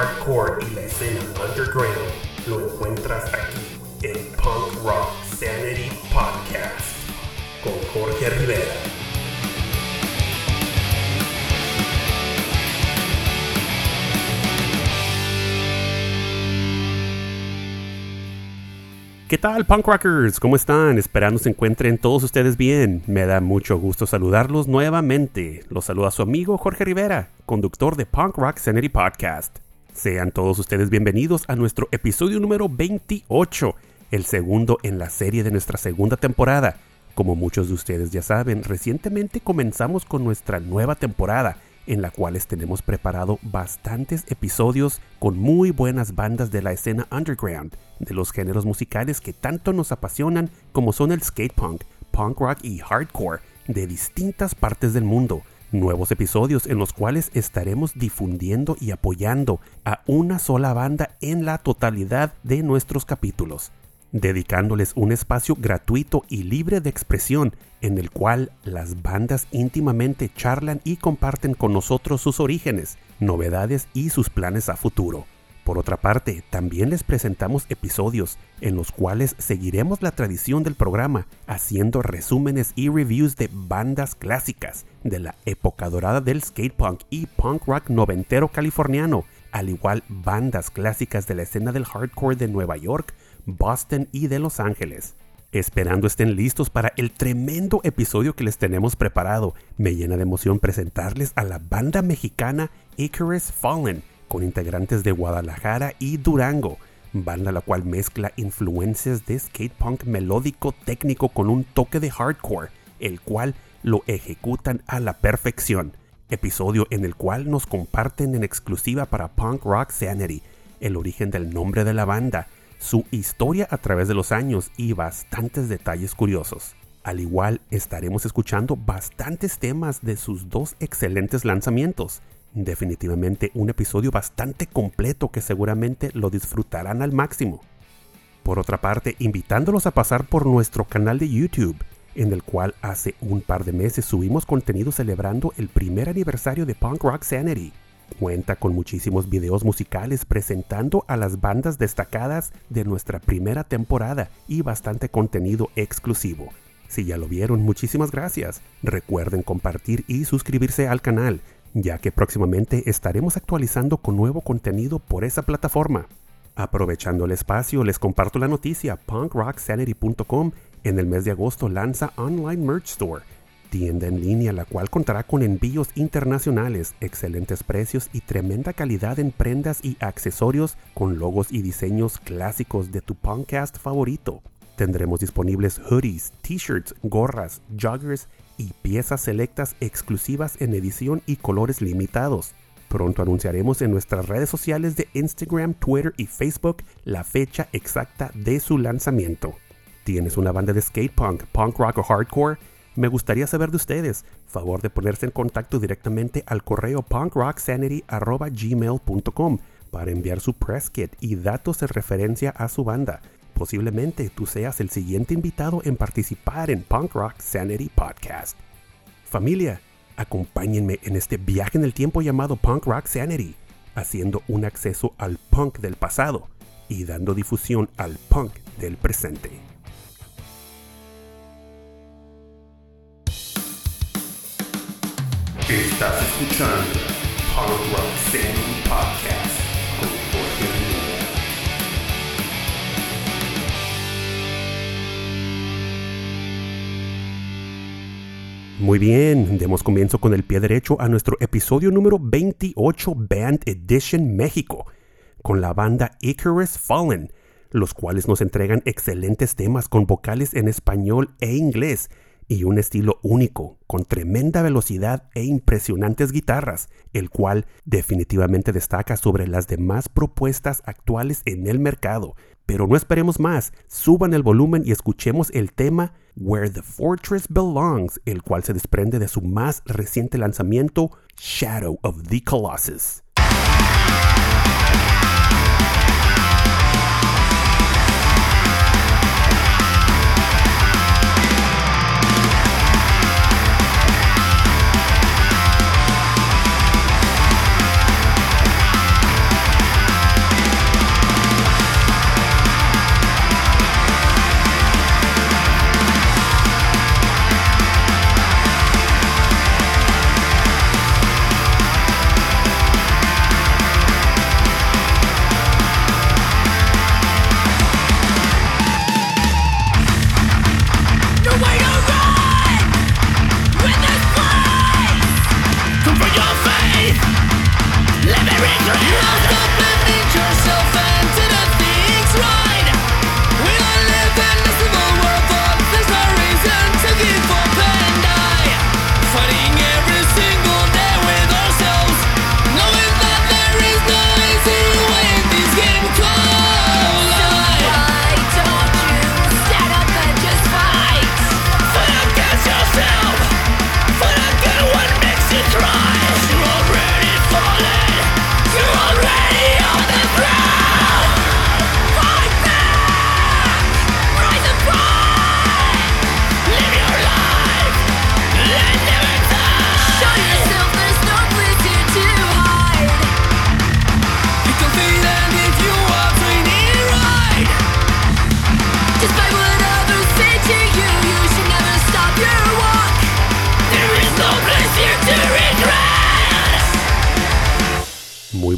hardcore y la escena underground lo encuentras aquí en Punk Rock Sanity Podcast con Jorge Rivera. ¿Qué tal, punk rockers? ¿Cómo están? Esperando se encuentren todos ustedes bien. Me da mucho gusto saludarlos nuevamente. Los saluda su amigo Jorge Rivera, conductor de Punk Rock Sanity Podcast. Sean todos ustedes bienvenidos a nuestro episodio número 28, el segundo en la serie de nuestra segunda temporada. Como muchos de ustedes ya saben, recientemente comenzamos con nuestra nueva temporada en la cual tenemos preparado bastantes episodios con muy buenas bandas de la escena underground, de los géneros musicales que tanto nos apasionan como son el skate punk, punk rock y hardcore de distintas partes del mundo. Nuevos episodios en los cuales estaremos difundiendo y apoyando a una sola banda en la totalidad de nuestros capítulos dedicándoles un espacio gratuito y libre de expresión en el cual las bandas íntimamente charlan y comparten con nosotros sus orígenes, novedades y sus planes a futuro. Por otra parte, también les presentamos episodios en los cuales seguiremos la tradición del programa, haciendo resúmenes y reviews de bandas clásicas de la época dorada del skate punk y punk rock noventero californiano, al igual bandas clásicas de la escena del hardcore de Nueva York, Boston y de Los Ángeles. Esperando estén listos para el tremendo episodio que les tenemos preparado, me llena de emoción presentarles a la banda mexicana Icarus Fallen, con integrantes de Guadalajara y Durango, banda la cual mezcla influencias de skate punk melódico técnico con un toque de hardcore, el cual lo ejecutan a la perfección. Episodio en el cual nos comparten en exclusiva para Punk Rock Sanity el origen del nombre de la banda, su historia a través de los años y bastantes detalles curiosos. Al igual estaremos escuchando bastantes temas de sus dos excelentes lanzamientos. Definitivamente un episodio bastante completo que seguramente lo disfrutarán al máximo. Por otra parte, invitándolos a pasar por nuestro canal de YouTube, en el cual hace un par de meses subimos contenido celebrando el primer aniversario de Punk Rock Sanity Cuenta con muchísimos videos musicales presentando a las bandas destacadas de nuestra primera temporada y bastante contenido exclusivo. Si ya lo vieron, muchísimas gracias. Recuerden compartir y suscribirse al canal, ya que próximamente estaremos actualizando con nuevo contenido por esa plataforma. Aprovechando el espacio, les comparto la noticia. punkrocksanity.com en el mes de agosto lanza Online Merch Store tienda en línea la cual contará con envíos internacionales, excelentes precios y tremenda calidad en prendas y accesorios con logos y diseños clásicos de tu podcast favorito. Tendremos disponibles hoodies, t-shirts, gorras, joggers y piezas selectas exclusivas en edición y colores limitados. Pronto anunciaremos en nuestras redes sociales de Instagram, Twitter y Facebook la fecha exacta de su lanzamiento. ¿Tienes una banda de skate punk, punk rock o hardcore? Me gustaría saber de ustedes. Favor de ponerse en contacto directamente al correo punkrocksanity.gmail.com para enviar su press kit y datos de referencia a su banda. Posiblemente tú seas el siguiente invitado en participar en Punk Rock Sanity Podcast. Familia, acompáñenme en este viaje en el tiempo llamado Punk Rock Sanity, haciendo un acceso al punk del pasado y dando difusión al punk del presente. Estás escuchando Punk Rock Sanity Podcast Muy bien, demos comienzo con el pie derecho a nuestro episodio número 28 Band Edition México, con la banda Icarus Fallen, los cuales nos entregan excelentes temas con vocales en español e inglés y un estilo único, con tremenda velocidad e impresionantes guitarras, el cual definitivamente destaca sobre las demás propuestas actuales en el mercado. Pero no esperemos más, suban el volumen y escuchemos el tema Where the Fortress Belongs, el cual se desprende de su más reciente lanzamiento, Shadow of the Colossus.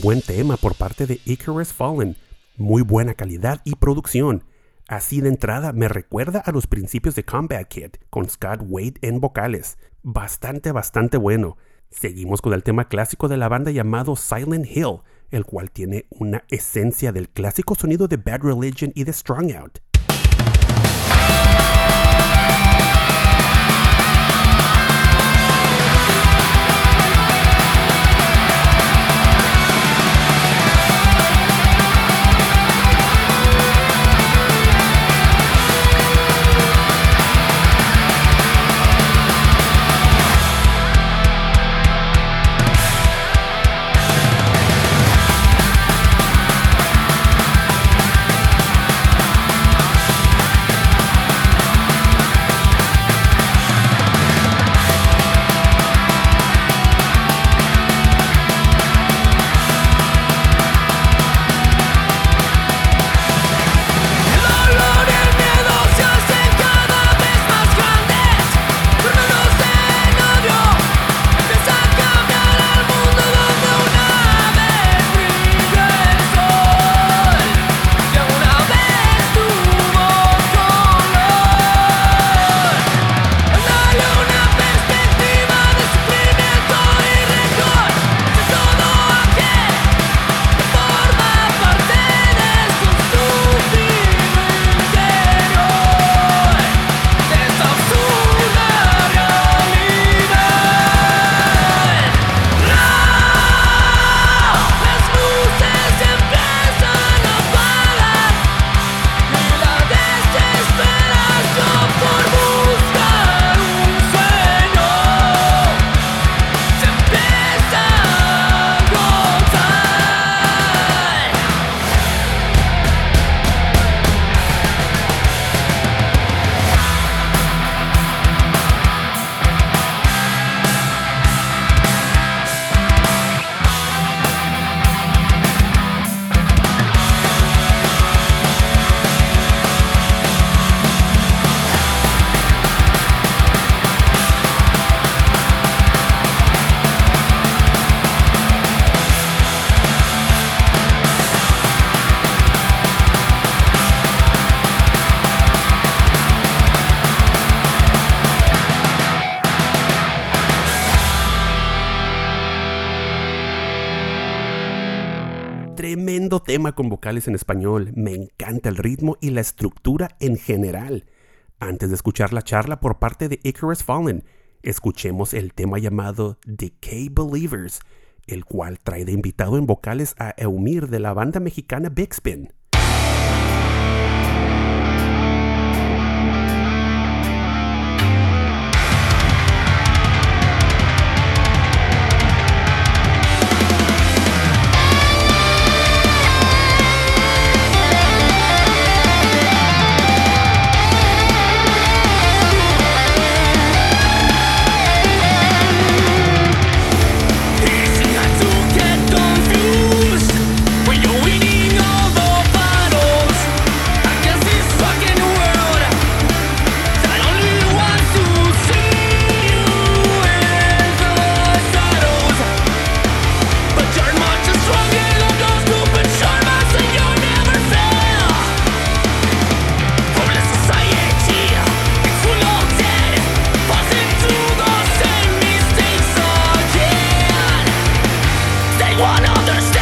Buen tema por parte de Icarus Fallen, muy buena calidad y producción. Así de entrada me recuerda a los principios de Combat Kid con Scott Wade en vocales. Bastante, bastante bueno. Seguimos con el tema clásico de la banda llamado Silent Hill, el cual tiene una esencia del clásico sonido de Bad Religion y de Strong Out. Tremendo tema con vocales en español. Me encanta el ritmo y la estructura en general. Antes de escuchar la charla por parte de Icarus Fallen, escuchemos el tema llamado Decay Believers, el cual trae de invitado en vocales a Eumir de la banda mexicana Big Spin. understand.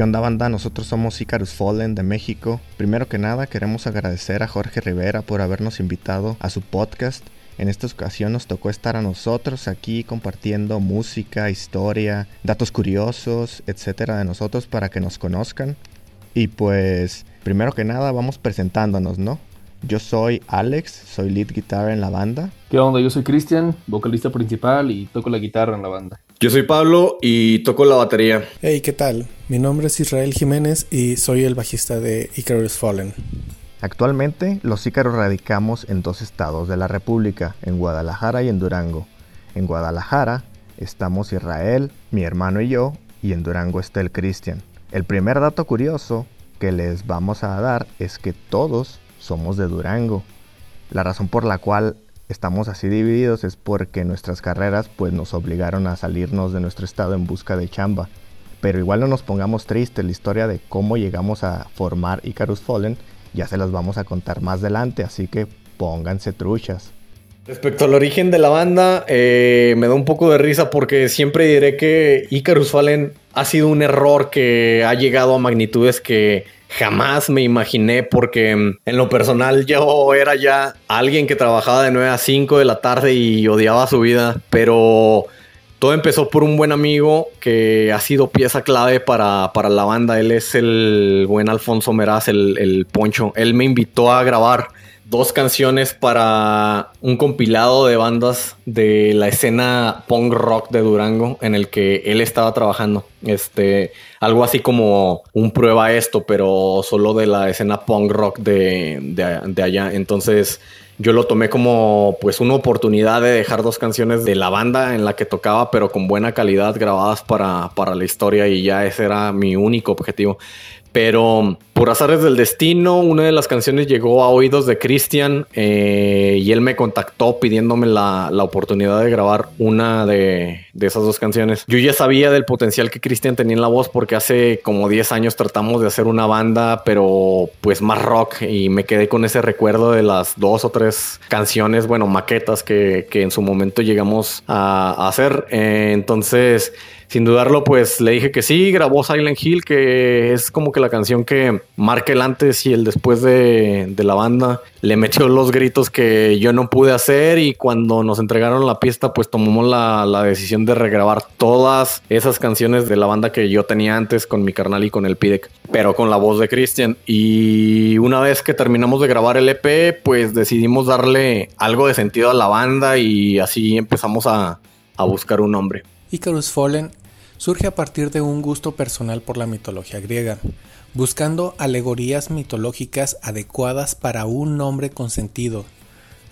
¿Qué onda banda? Nosotros somos Icarus Fallen de México. Primero que nada queremos agradecer a Jorge Rivera por habernos invitado a su podcast. En esta ocasión nos tocó estar a nosotros aquí compartiendo música, historia, datos curiosos, etcétera de nosotros para que nos conozcan. Y pues, primero que nada vamos presentándonos, ¿no? Yo soy Alex, soy lead guitar en la banda. ¿Qué onda? Yo soy Cristian, vocalista principal y toco la guitarra en la banda. Yo soy Pablo y toco la batería. Hey, ¿qué tal? Mi nombre es Israel Jiménez y soy el bajista de Icarus Fallen. Actualmente, los Ícaros radicamos en dos estados de la República, en Guadalajara y en Durango. En Guadalajara estamos Israel, mi hermano y yo, y en Durango está el Cristian. El primer dato curioso que les vamos a dar es que todos somos de Durango. La razón por la cual estamos así divididos es porque nuestras carreras pues nos obligaron a salirnos de nuestro estado en busca de chamba. Pero igual no nos pongamos tristes, la historia de cómo llegamos a formar Icarus Fallen ya se las vamos a contar más adelante, así que pónganse truchas. Respecto al origen de la banda, eh, me da un poco de risa porque siempre diré que Icarus Fallen ha sido un error que ha llegado a magnitudes que jamás me imaginé porque mm, en lo personal yo era ya alguien que trabajaba de 9 a 5 de la tarde y odiaba su vida, pero todo empezó por un buen amigo que ha sido pieza clave para, la banda. Él es el buen Alfonso Meraz, el, el Poncho. Él me invitó a grabar dos canciones para un compilado de bandas de la escena punk rock de Durango en el que él estaba trabajando. Este, algo así como un prueba esto, pero solo de la escena punk rock de, de, allá. Entonces yo lo tomé como pues una oportunidad de dejar dos canciones de la banda en la que tocaba, pero con buena calidad grabadas para, para la historia y ya ese era mi único objetivo. Pero por azares del destino, una de las canciones llegó a oídos de Christian eh, y él me contactó pidiéndome la, oportunidad de grabar una de, esas dos canciones. Yo ya sabía del potencial que Christian tenía en la voz porque hace como 10 años tratamos de hacer una banda, pero pues más rock y me quedé con ese recuerdo de las dos o tres canciones, bueno, maquetas que, en su momento llegamos a, hacer. Eh, entonces sin dudarlo, pues le dije que sí, grabó Silent Hill, que es como que la canción que marca el antes y el después de, la banda. Le metió los gritos que yo no pude hacer y cuando nos entregaron la pista, pues tomamos la, decisión de regrabar todas esas canciones de la banda que yo tenía antes con mi carnal y con el Pidec, pero con la voz de Christian. Y una vez que terminamos de grabar el EP, pues decidimos darle algo de sentido a la banda y así empezamos a, a buscar un nombre. Icarus Fallen surge a partir de un gusto personal por la mitología griega, buscando alegorías mitológicas adecuadas para un nombre con sentido.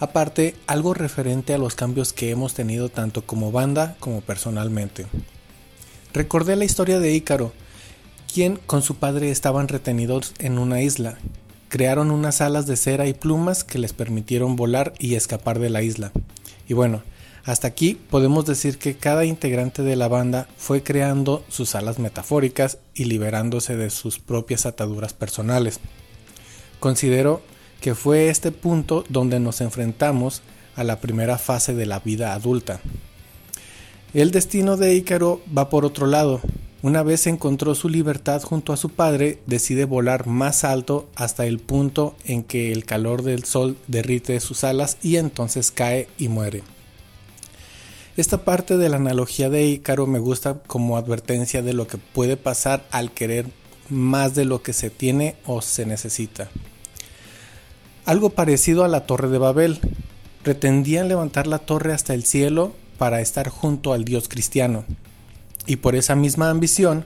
Aparte, algo referente a los cambios que hemos tenido tanto como banda como personalmente. Recordé la historia de Ícaro, quien con su padre estaban retenidos en una isla. Crearon unas alas de cera y plumas que les permitieron volar y escapar de la isla. Y bueno, hasta aquí podemos decir que cada integrante de la banda fue creando sus alas metafóricas y liberándose de sus propias ataduras personales. Considero que fue este punto donde nos enfrentamos a la primera fase de la vida adulta. El destino de Ícaro va por otro lado. Una vez encontró su libertad junto a su padre, decide volar más alto hasta el punto en que el calor del sol derrite sus alas y entonces cae y muere. Esta parte de la analogía de Ícaro me gusta como advertencia de lo que puede pasar al querer más de lo que se tiene o se necesita. Algo parecido a la Torre de Babel. Pretendían levantar la torre hasta el cielo para estar junto al Dios cristiano. Y por esa misma ambición,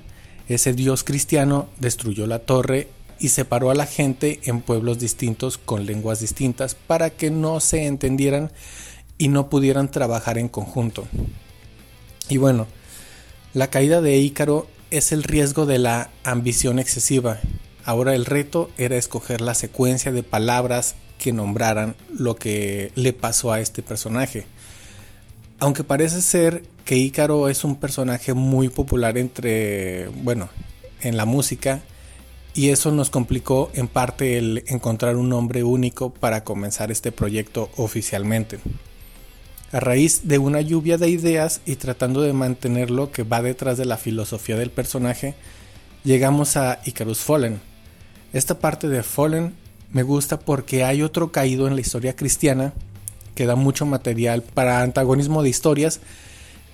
ese Dios cristiano destruyó la torre y separó a la gente en pueblos distintos con lenguas distintas para que no se entendieran y no pudieran trabajar en conjunto. Y bueno, la caída de Ícaro es el riesgo de la ambición excesiva. Ahora el reto era escoger la secuencia de palabras que nombraran lo que le pasó a este personaje. Aunque parece ser que Ícaro es un personaje muy popular entre, bueno, en la música, y eso nos complicó en parte el encontrar un nombre único para comenzar este proyecto oficialmente a raíz de una lluvia de ideas y tratando de mantener lo que va detrás de la filosofía del personaje, llegamos a Icarus Fallen. Esta parte de Fallen me gusta porque hay otro caído en la historia cristiana que da mucho material para antagonismo de historias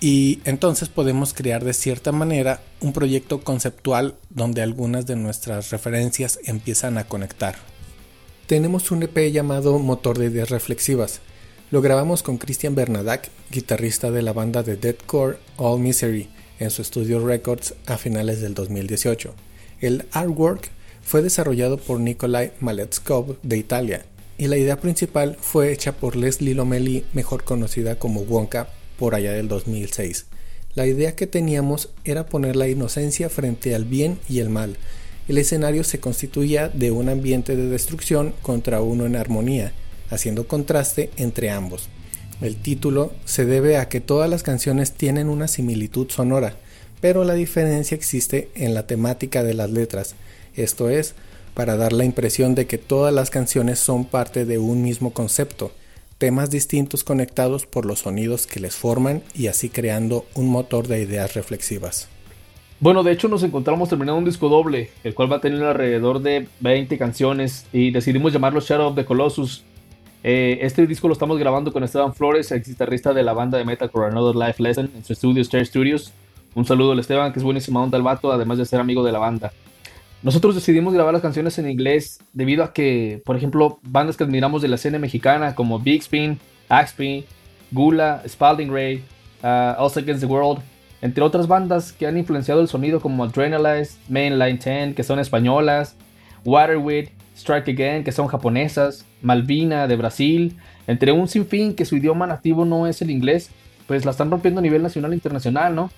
y entonces podemos crear de cierta manera un proyecto conceptual donde algunas de nuestras referencias empiezan a conectar. Tenemos un EP llamado Motor de Ideas Reflexivas. Lo grabamos con Christian Bernadac, guitarrista de la banda de deathcore All Misery, en su estudio Records a finales del 2018. El artwork fue desarrollado por Nikolai Maletskov de Italia y la idea principal fue hecha por Leslie Lomelli, mejor conocida como Wonka, por allá del 2006. La idea que teníamos era poner la inocencia frente al bien y el mal. El escenario se constituía de un ambiente de destrucción contra uno en armonía, haciendo contraste entre ambos. El título se debe a que todas las canciones tienen una similitud sonora, pero la diferencia existe en la temática de las letras, esto es, para dar la impresión de que todas las canciones son parte de un mismo concepto, temas distintos conectados por los sonidos que les forman y así creando un motor de ideas reflexivas. Bueno, de hecho nos encontramos terminando un disco doble, el cual va a tener alrededor de 20 canciones y decidimos llamarlo Shadow of the Colossus. Eh, este disco lo estamos grabando con Esteban Flores, ex guitarrista de la banda de metalcore Another Life Lesson en su estudio Star Studios. Un saludo al Esteban, que es buenísima onda el vato, además de ser amigo de la banda. Nosotros decidimos grabar las canciones en inglés debido a que, por ejemplo, bandas que admiramos de la escena mexicana como Big Spin, Axpin, Gula, Spalding Ray, uh, Against the World, entre otras bandas que han influenciado el sonido como Adrenalize, Mainline 10, que son españolas, Waterweed, Strike Again, que son japonesas, Malvina de Brasil, entre un sinfín que su idioma nativo no es el inglés, pues la están rompiendo a nivel nacional e internacional, ¿no?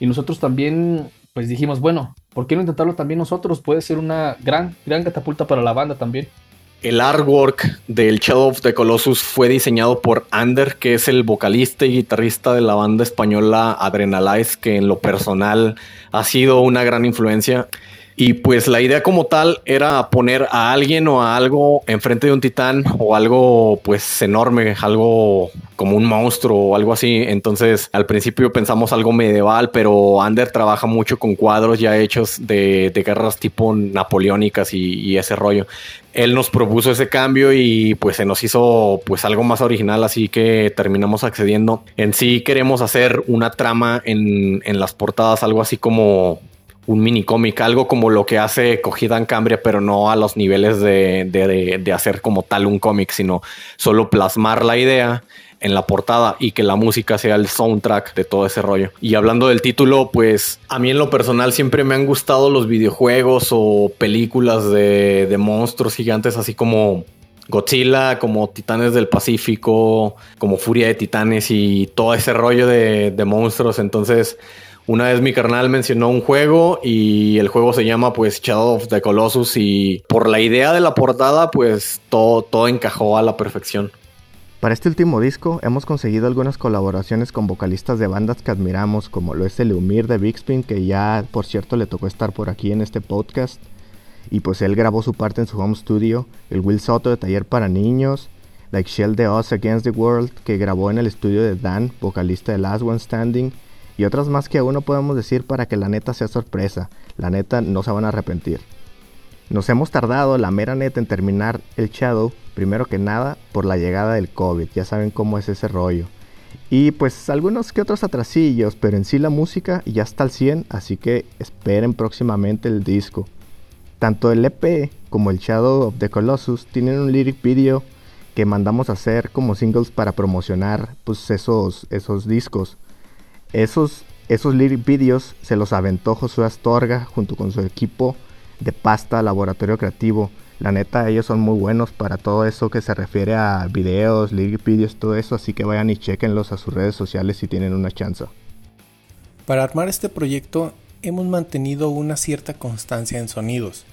Y nosotros también pues dijimos, bueno, ¿por qué no intentarlo también nosotros? Puede ser una gran, gran catapulta para la banda también. El artwork del Shadow of the Colossus fue diseñado por Ander, que es el vocalista y guitarrista de la banda española Adrenalize, que en lo personal ha sido una gran influencia. Y pues la idea como tal era poner a alguien o a algo enfrente de un titán o algo pues enorme, algo como un monstruo o algo así. Entonces al principio pensamos algo medieval, pero Ander trabaja mucho con cuadros ya hechos de, guerras tipo napoleónicas y, y, ese rollo. Él nos propuso ese cambio y pues se nos hizo pues algo más original, así que terminamos accediendo. En sí queremos hacer una trama en, en las portadas, algo así como un mini cómic, algo como lo que hace Cogida en Cambria, pero no a los niveles de, hacer como tal un cómic, sino solo plasmar la idea en la portada y que la música sea el soundtrack de todo ese rollo. Y hablando del título, pues a mí en lo personal siempre me han gustado los videojuegos o películas de, de monstruos gigantes, así como Godzilla, como Titanes del Pacífico, como Furia de Titanes y todo ese rollo de, de monstruos. Entonces una vez mi carnal mencionó un juego y el juego se llama pues Shadow of the Colossus y por la idea de la portada pues todo, todo encajó a la perfección. Para este último disco hemos conseguido algunas colaboraciones con vocalistas de bandas que admiramos como lo es el Umir de Big Spin que ya por cierto le tocó estar por aquí en este podcast y pues él grabó su parte en su home studio, el Will Soto de Taller para Niños, Like Shell de Us Against the World que grabó en el estudio de Dan, vocalista de Last One Standing y otras más que aún no podemos decir para que la neta sea sorpresa. La neta no se van a arrepentir. Nos hemos tardado la mera neta en terminar el Shadow, primero que nada por la llegada del COVID, ya saben cómo es ese rollo. Y pues algunos que otros atrasillos, pero en sí la música ya está al 100, así que esperen próximamente el disco. Tanto el EP como el Shadow of the Colossus tienen un lyric video que mandamos a hacer como singles para promocionar pues esos, esos discos. Esos, esos lyric videos se los aventó Josué Astorga junto con su equipo de pasta Laboratorio Creativo. La neta, ellos son muy buenos para todo eso que se refiere a videos, lyric videos, todo eso. Así que vayan y chequenlos a sus redes sociales si tienen una chance. Para armar este proyecto hemos mantenido una cierta constancia en sonidos.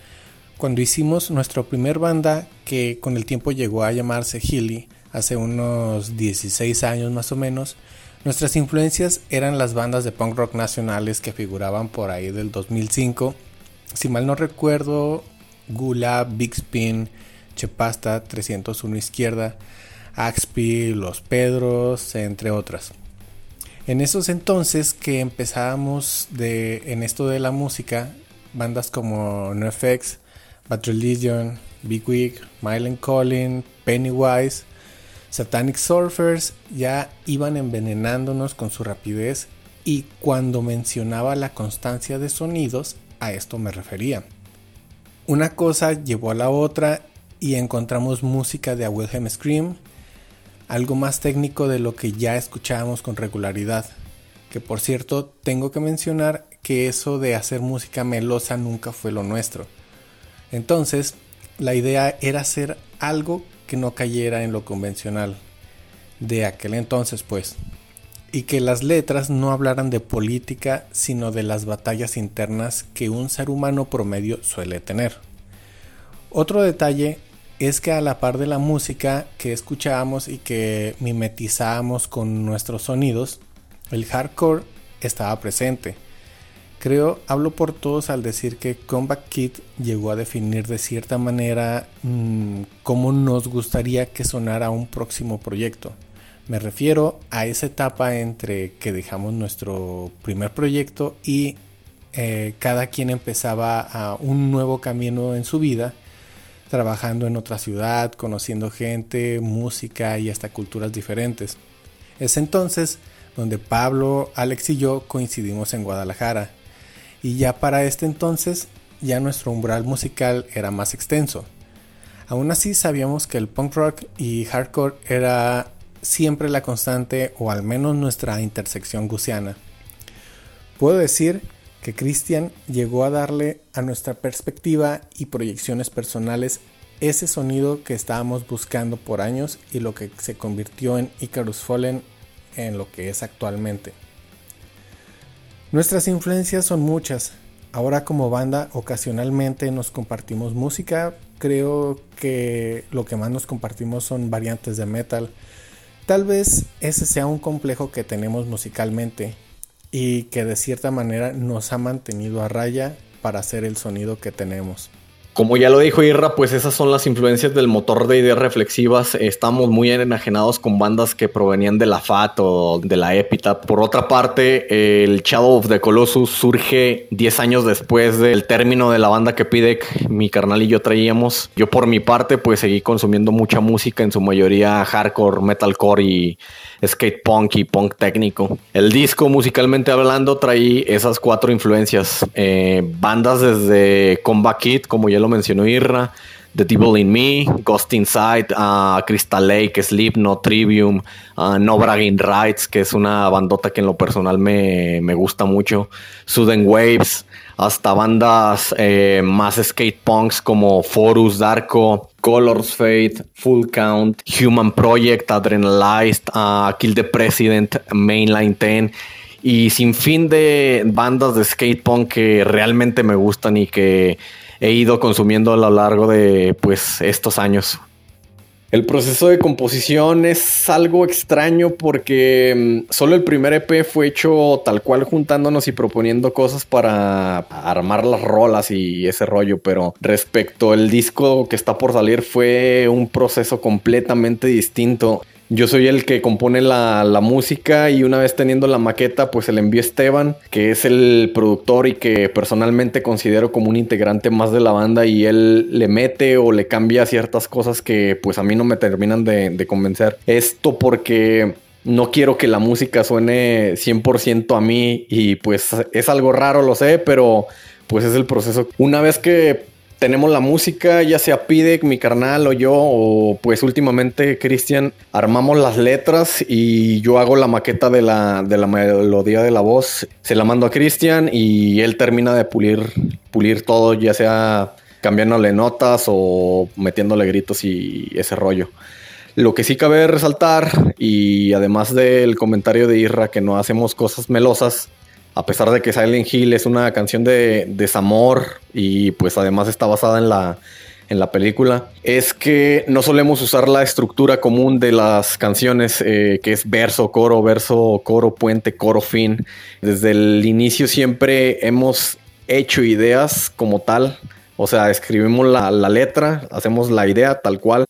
Cuando hicimos nuestra primer banda, que con el tiempo llegó a llamarse Hilly, hace unos 16 años más o menos, Nuestras influencias eran las bandas de punk rock nacionales que figuraban por ahí del 2005. Si mal no recuerdo, Gula, Big Spin, Chepasta, 301 Izquierda, Axpi, Los Pedros, entre otras. En esos entonces que empezábamos de, en esto de la música, bandas como NoFX, Bad Religion, Big Wig, Mylan Collin, Pennywise, Satanic Surfers ya iban envenenándonos con su rapidez y cuando mencionaba la constancia de sonidos, a esto me refería. Una cosa llevó a la otra y encontramos música de A Wilhelm Scream, algo más técnico de lo que ya escuchábamos con regularidad. Que por cierto, tengo que mencionar que eso de hacer música melosa nunca fue lo nuestro. Entonces, la idea era hacer algo que no cayera en lo convencional. De aquel entonces, pues. Y que las letras no hablaran de política, sino de las batallas internas que un ser humano promedio suele tener. Otro detalle es que a la par de la música que escuchábamos y que mimetizábamos con nuestros sonidos, el hardcore estaba presente. Creo, hablo por todos al decir que Combat Kid llegó a definir de cierta manera mm, cómo nos gustaría que sonara un próximo proyecto. Me refiero a esa etapa entre que dejamos nuestro primer proyecto y eh, cada quien empezaba a un nuevo camino en su vida trabajando en otra ciudad, conociendo gente, música y hasta culturas diferentes. Es entonces donde Pablo, Alex y yo coincidimos en Guadalajara. Y ya para este entonces ya nuestro umbral musical era más extenso. Aún así sabíamos que el punk rock y hardcore era siempre la constante o al menos nuestra intersección gusiana. Puedo decir que Christian llegó a darle a nuestra perspectiva y proyecciones personales ese sonido que estábamos buscando por años y lo que se convirtió en Icarus Fallen en lo que es actualmente. Nuestras influencias son muchas. Ahora como banda ocasionalmente nos compartimos música. Creo que lo que más nos compartimos son variantes de metal. Tal vez ese sea un complejo que tenemos musicalmente y que de cierta manera nos ha mantenido a raya para hacer el sonido que tenemos. Como ya lo dijo Irra, pues esas son las influencias del motor de ideas reflexivas. Estamos muy enajenados con bandas que provenían de la FAT o de la Epitaph. Por otra parte, el Shadow of the Colossus surge 10 años después del término de la banda que pide mi carnal y yo traíamos. Yo por mi parte, pues seguí consumiendo mucha música, en su mayoría hardcore, metalcore y skate punk y punk técnico. El disco, musicalmente hablando, trae esas cuatro influencias. Eh, bandas desde Combat Kid, como ya lo mencionó Irra, The Devil in Me, Ghost Inside, uh, Crystal Lake, No Trivium, uh, No Bragging Rights, que es una bandota que en lo personal me, me gusta mucho, Sudden Waves, hasta bandas eh, más skate punks como Forus, Darko, Colors Fate, Full Count, Human Project, Adrenalized, uh, Kill the President, Mainline 10 y sin fin de bandas de skate punk que realmente me gustan y que he ido consumiendo a lo largo de pues estos años. El proceso de composición es algo extraño porque mm, solo el primer EP fue hecho tal cual juntándonos y proponiendo cosas para armar las rolas y ese rollo, pero respecto al disco que está por salir fue un proceso completamente distinto. Yo soy el que compone la, música y una vez teniendo la maqueta, pues se le envió a Esteban, que es el productor y que personalmente considero como un integrante más de la banda y él le mete o le cambia ciertas cosas que pues a mí no me terminan de, de convencer. Esto porque no quiero que la música suene 100% a mí y pues es algo raro, lo sé, pero pues es el proceso. Una vez que tenemos la música, ya sea Pidec, mi carnal o yo, o pues últimamente Cristian, armamos las letras y yo hago la maqueta de la, de la melodía de la voz, se la mando a Cristian y él termina de pulir, pulir todo, ya sea cambiándole notas o metiéndole gritos y ese rollo. Lo que sí cabe resaltar, y además del comentario de Irra que no hacemos cosas melosas, a pesar de que Silent Hill es una canción de desamor y pues además está basada en la, en la película, es que no solemos usar la estructura común de las canciones, eh, que es verso, coro, verso, coro, puente, coro, fin. Desde el inicio siempre hemos hecho ideas como tal, o sea, escribimos la, letra, hacemos la idea tal cual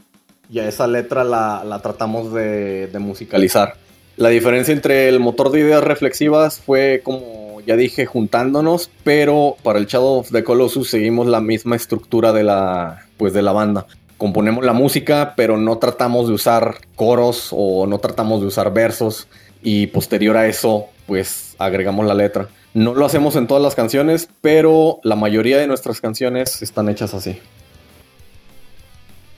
y a esa letra la, tratamos de musicalizar. La diferencia entre el motor de ideas reflexivas fue como ya dije, juntándonos, pero para el Shadow of the Colossus seguimos la misma estructura de la, pues, de la banda. Componemos la música, pero no tratamos de usar coros o no tratamos de usar versos y posterior a eso, pues agregamos la letra. No lo hacemos en todas las canciones, pero la mayoría de nuestras canciones están hechas así.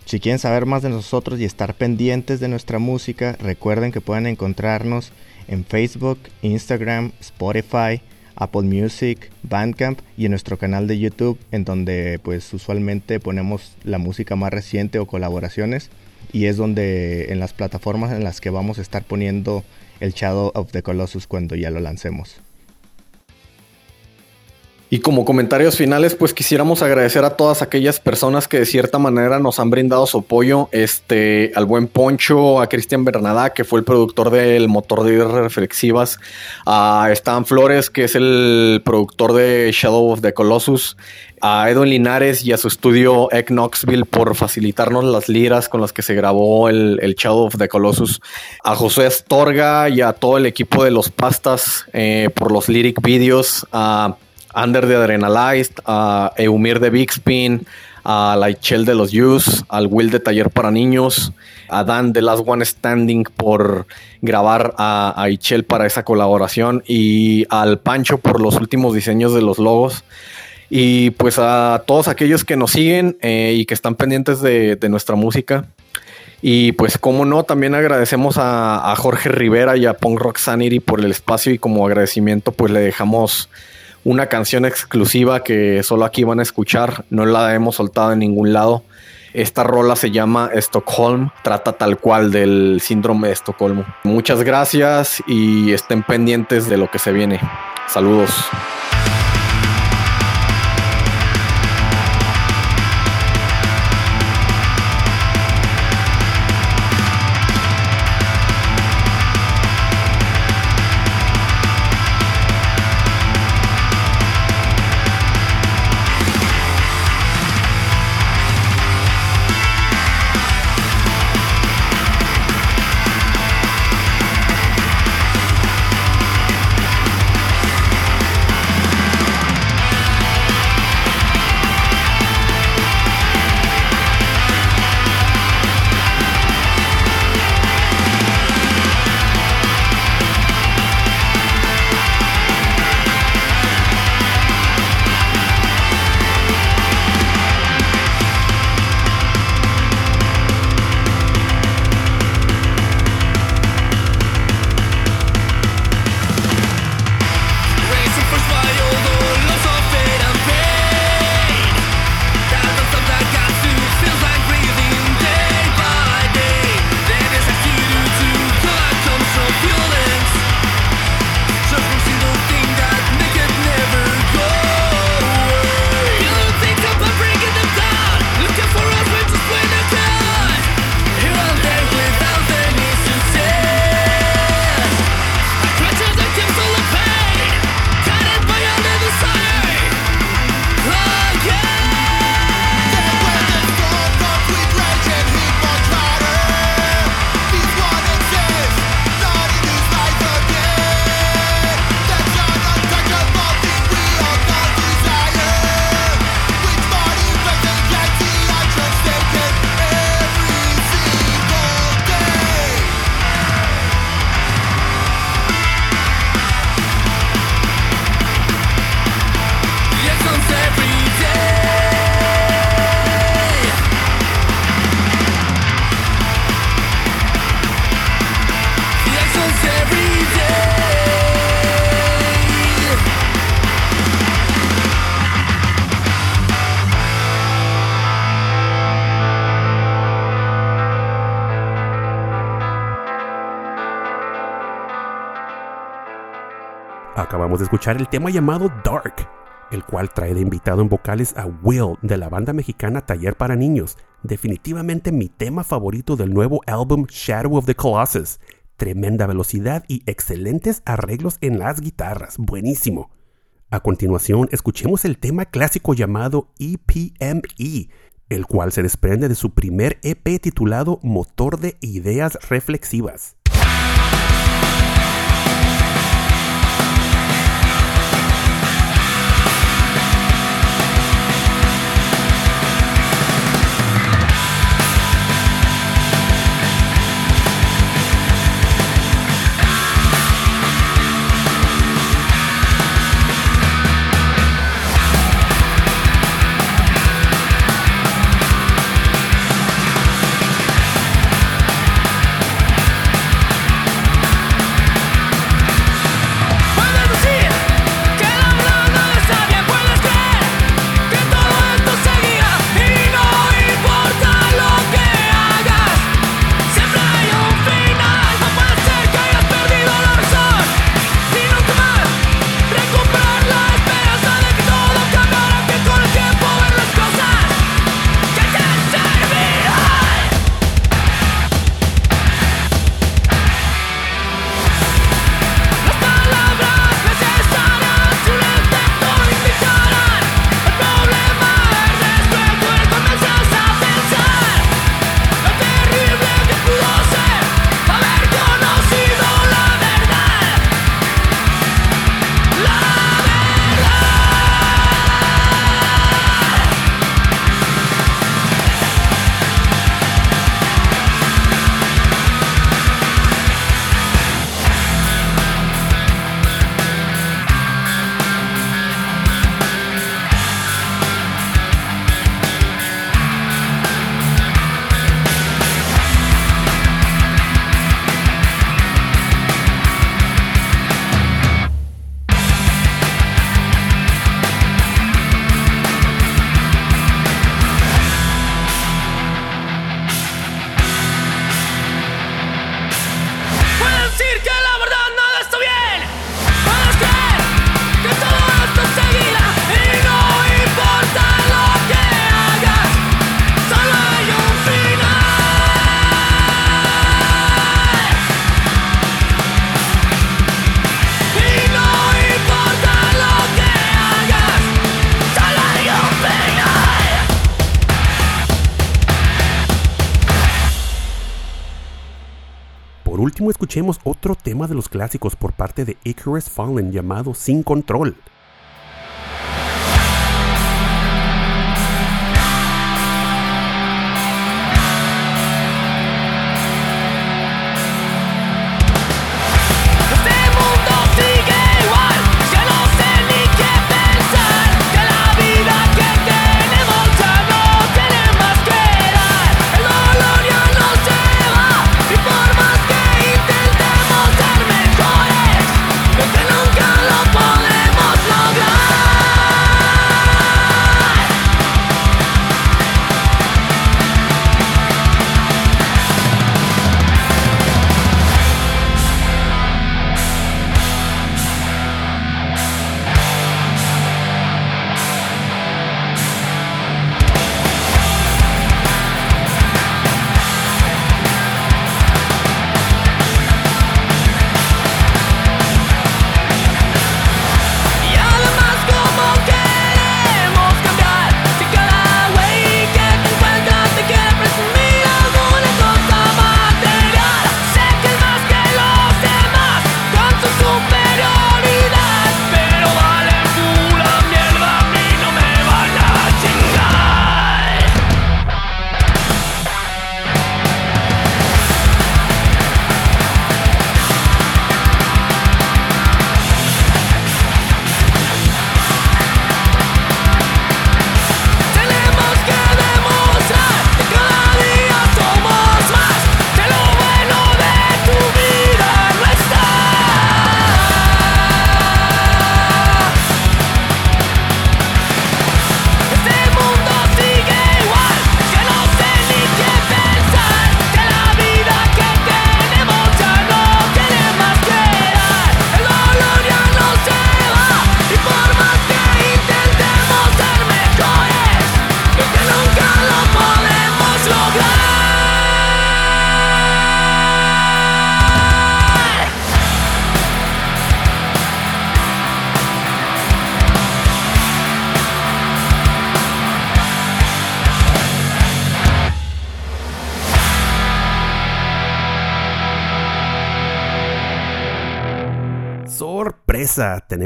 Si quieren saber más de nosotros y estar pendientes de nuestra música, recuerden que pueden encontrarnos en Facebook, Instagram, Spotify, Apple Music, Bandcamp y en nuestro canal de YouTube, en donde pues usualmente ponemos la música más reciente o colaboraciones y es donde en las plataformas en las que vamos a estar poniendo el Shadow of the Colossus cuando ya lo lancemos. Y como comentarios finales, pues quisiéramos agradecer a todas aquellas personas que de cierta manera nos han brindado su apoyo. Este, al buen Poncho, a Cristian Bernadá, que fue el productor del motor de reflexivas, a Stan Flores, que es el productor de Shadow of the Colossus, a Edwin Linares y a su estudio Egg Knoxville por facilitarnos las liras con las que se grabó el, Shadow of the Colossus, a José Astorga y a todo el equipo de los pastas eh, por los lyric videos, a Ander de Adrenalized, a Eumir de Big Spin, a Laichel de los Youth, al Will de Taller para Niños, a Dan de Last One Standing por grabar a, a para esa colaboración y al Pancho por los últimos diseños de los logos. Y pues a todos aquellos que nos siguen eh, y que están pendientes de, nuestra música. Y pues como no, también agradecemos a, a, Jorge Rivera y a Punk Rock Sanity por el espacio y como agradecimiento pues le dejamos una canción exclusiva que solo aquí van a escuchar, no la hemos soltado en ningún lado. Esta rola se llama Stockholm, trata tal cual del síndrome de Estocolmo. Muchas gracias y estén pendientes de lo que se viene. Saludos. De escuchar el tema llamado Dark, el cual trae de invitado en vocales a Will de la banda mexicana Taller para Niños, definitivamente mi tema favorito del nuevo álbum Shadow of the Colossus. Tremenda velocidad y excelentes arreglos en las guitarras, buenísimo. A continuación, escuchemos el tema clásico llamado EPME, e, el cual se desprende de su primer EP titulado Motor de Ideas Reflexivas. Último escuchemos otro tema de los clásicos por parte de Icarus Fallen llamado Sin Control.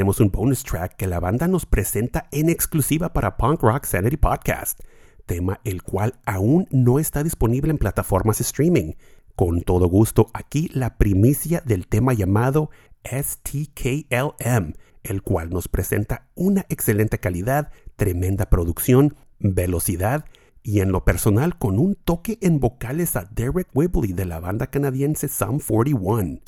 Tenemos un bonus track que la banda nos presenta en exclusiva para Punk Rock Sanity Podcast, tema el cual aún no está disponible en plataformas streaming. Con todo gusto, aquí la primicia del tema llamado STKLM, el cual nos presenta una excelente calidad, tremenda producción, velocidad y en lo personal con un toque en vocales a Derek Whibley de la banda canadiense Sum 41.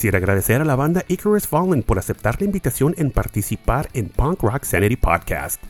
Quisiera agradecer a la banda Icarus Fallen por aceptar la invitación en participar en Punk Rock Sanity Podcast.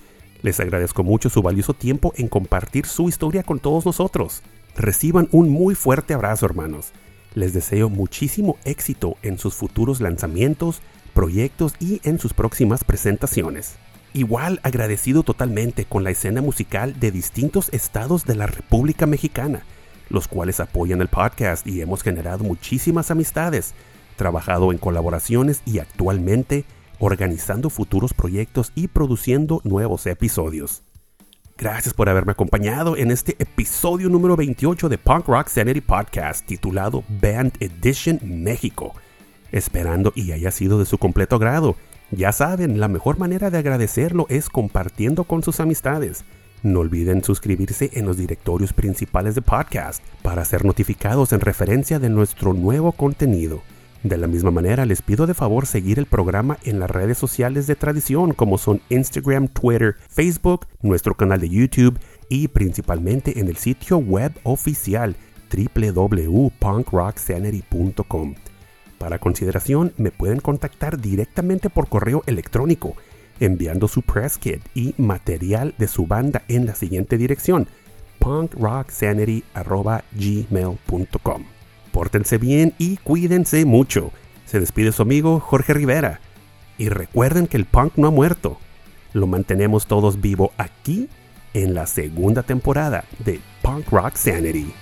Les agradezco mucho su valioso tiempo en compartir su historia con todos nosotros. Reciban un muy fuerte abrazo, hermanos. Les deseo muchísimo éxito en sus futuros lanzamientos, proyectos y en sus próximas presentaciones. Igual agradecido totalmente con la escena musical de distintos estados de la República Mexicana, los cuales apoyan el podcast y hemos generado muchísimas amistades, trabajado en colaboraciones y actualmente organizando futuros proyectos y produciendo nuevos episodios. Gracias por haberme acompañado en este episodio número 28 de Punk Rock Sanity Podcast titulado Band Edition México. Esperando y haya sido de su completo agrado. Ya saben, la mejor manera de agradecerlo es compartiendo con sus amistades. No olviden suscribirse en los directorios principales de podcast para ser notificados en referencia de nuestro nuevo contenido. De la misma manera, les pido de favor seguir el programa en las redes sociales de tradición como son Instagram, Twitter, Facebook, nuestro canal de YouTube y principalmente en el sitio web oficial www.punkrocksanity.com. Para consideración, me pueden contactar directamente por correo electrónico enviando su press kit y material de su banda en la siguiente dirección punkrocksanity.gmail.com. Pórtense bien y cuídense mucho. Se despide su amigo Jorge Rivera. Y recuerden que el punk no ha muerto. Lo mantenemos todos vivo aquí en la segunda temporada de Punk Rock Sanity.